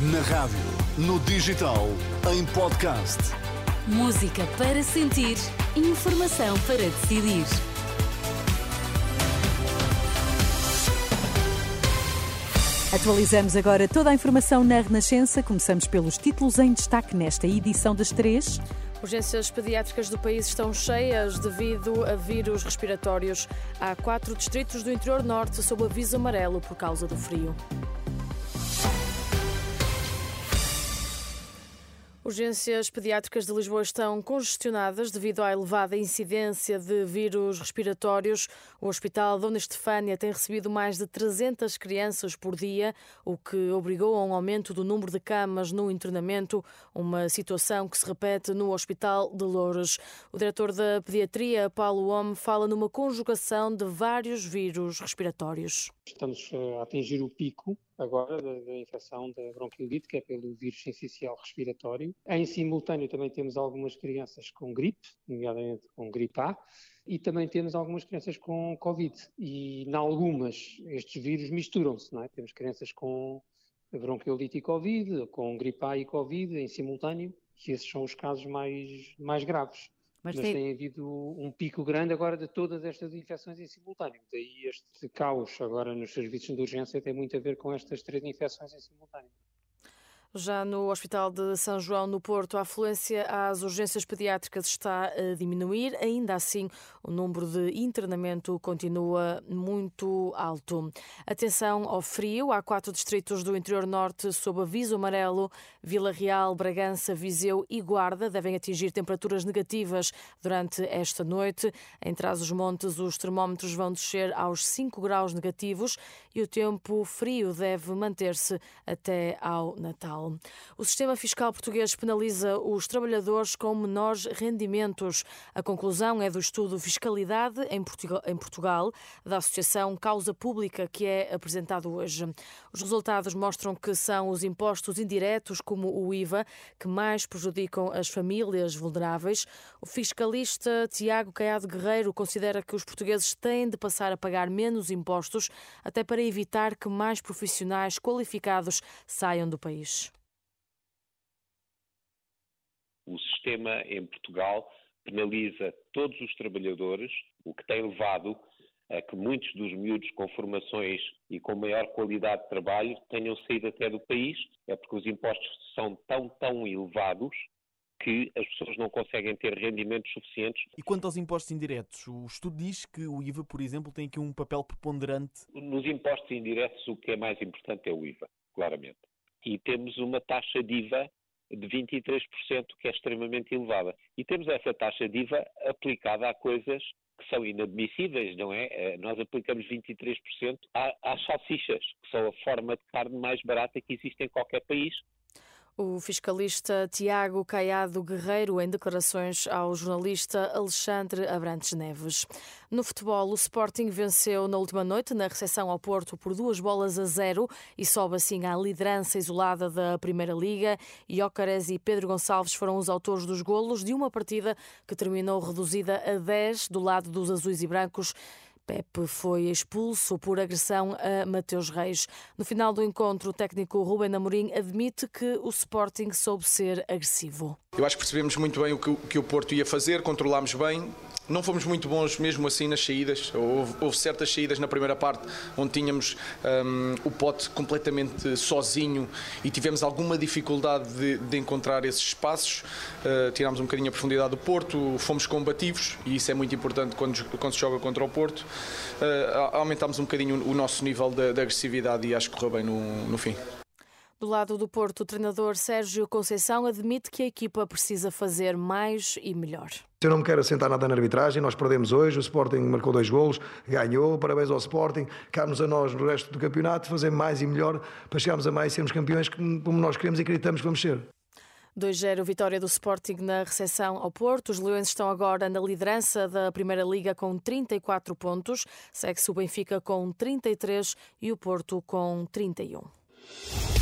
Na rádio, no digital, em podcast. Música para sentir, informação para decidir. Atualizamos agora toda a informação na Renascença. Começamos pelos títulos em destaque nesta edição das três. Urgências pediátricas do país estão cheias devido a vírus respiratórios. Há quatro distritos do interior norte sob aviso amarelo por causa do frio. Urgências pediátricas de Lisboa estão congestionadas devido à elevada incidência de vírus respiratórios. O Hospital Dona Estefânia tem recebido mais de 300 crianças por dia, o que obrigou a um aumento do número de camas no internamento, uma situação que se repete no Hospital de Louros. O diretor da Pediatria, Paulo Homme, fala numa conjugação de vários vírus respiratórios. Estamos a atingir o pico agora da, da, infecção da bronquiolite, que é pelo vírus sensicial respiratório. Em simultâneo também temos algumas crianças com gripe, nomeadamente com gripe A, e também temos algumas crianças com Covid. E, em algumas, estes vírus misturam-se, não é? Temos crianças com bronquiolite e Covid, com gripe A e Covid em simultâneo, e esses são os casos mais, mais graves. Mas, Mas tem... tem... havido um pico grande agora de todas estas infecções em simultâneo. Daí este caos agora nos serviços de urgência tem muito a ver com estas três infecções em simultâneo. Já no Hospital de São João, no Porto, a afluência às urgências pediátricas está a diminuir. Ainda assim, o número de internamento continua muito alto. Atenção ao frio. Há quatro distritos do interior norte sob aviso amarelo. Vila Real, Bragança, Viseu e Guarda devem atingir temperaturas negativas durante esta noite. Em Trás-os-Montes, os termómetros vão descer aos 5 graus negativos e o tempo frio deve manter-se até ao Natal. O sistema fiscal português penaliza os trabalhadores com menores rendimentos. A conclusão é do estudo Fiscalidade em Portugal, da Associação Causa Pública, que é apresentado hoje. Os resultados mostram que são os impostos indiretos, como o IVA, que mais prejudicam as famílias vulneráveis. O fiscalista Tiago Caiado Guerreiro considera que os portugueses têm de passar a pagar menos impostos, até para evitar que mais profissionais qualificados saiam do país. O sistema em Portugal penaliza todos os trabalhadores, o que tem levado a que muitos dos miúdos com formações e com maior qualidade de trabalho tenham saído até do país, é porque os impostos são tão, tão elevados que as pessoas não conseguem ter rendimentos suficientes. E quanto aos impostos indiretos, o estudo diz que o IVA, por exemplo, tem aqui um papel preponderante. Nos impostos indiretos, o que é mais importante é o IVA, claramente. E temos uma taxa de IVA de 23%, que é extremamente elevada. E temos essa taxa de IVA aplicada a coisas que são inadmissíveis, não é? Eh, nós aplicamos 23% às salsichas, que são a forma de carne mais barata que existe em qualquer país. O fiscalista Tiago Caiado Guerreiro, em declarações ao jornalista Alexandre Abrantes Neves. No futebol, o Sporting venceu na última noite, na recepção ao Porto, por duas bolas a zero e sobe assim à liderança isolada da Primeira Liga. Iócares e Pedro Gonçalves foram os autores dos golos de uma partida que terminou reduzida a 10 do lado dos azuis e brancos. Pepe foi expulso por agressão a Mateus Reis. No final do encontro, o técnico Ruben Amorim admite que o Sporting soube ser agressivo. Eu acho que percebemos muito bem o que, o Porto ia fazer, controlámos bem, não fomos muito bons mesmo assim nas saídas. Houve, houve certas saídas na primeira parte onde tínhamos um, o pote completamente sozinho e tivemos alguma dificuldade de, de encontrar esses espaços. Uh, tirámos um bocadinho a profundidade do Porto, fomos combativos e isso é muito importante quando, quando se joga contra o Porto. Uh, aumentámos um bocadinho o nosso nível de, de agressividade e acho que correu bem no, no fim. Do lado do Porto, o treinador Sérgio Conceição admite que a equipa precisa fazer mais e melhor. Eu não me quero assentar nada na arbitragem, nós perdemos hoje, o Sporting marcou dois golos, ganhou, parabéns ao Sporting, cabe-nos a nós no resto do campeonato fazer mais e melhor para chegarmos a mais e sermos campeões como nós queremos e acreditamos que vamos ser. 2-0 vitória do Sporting na recepção ao Porto. Os Leões estão agora na liderança da Primeira Liga com 34 pontos. Segue-se o Benfica com 33 e o Porto com 31.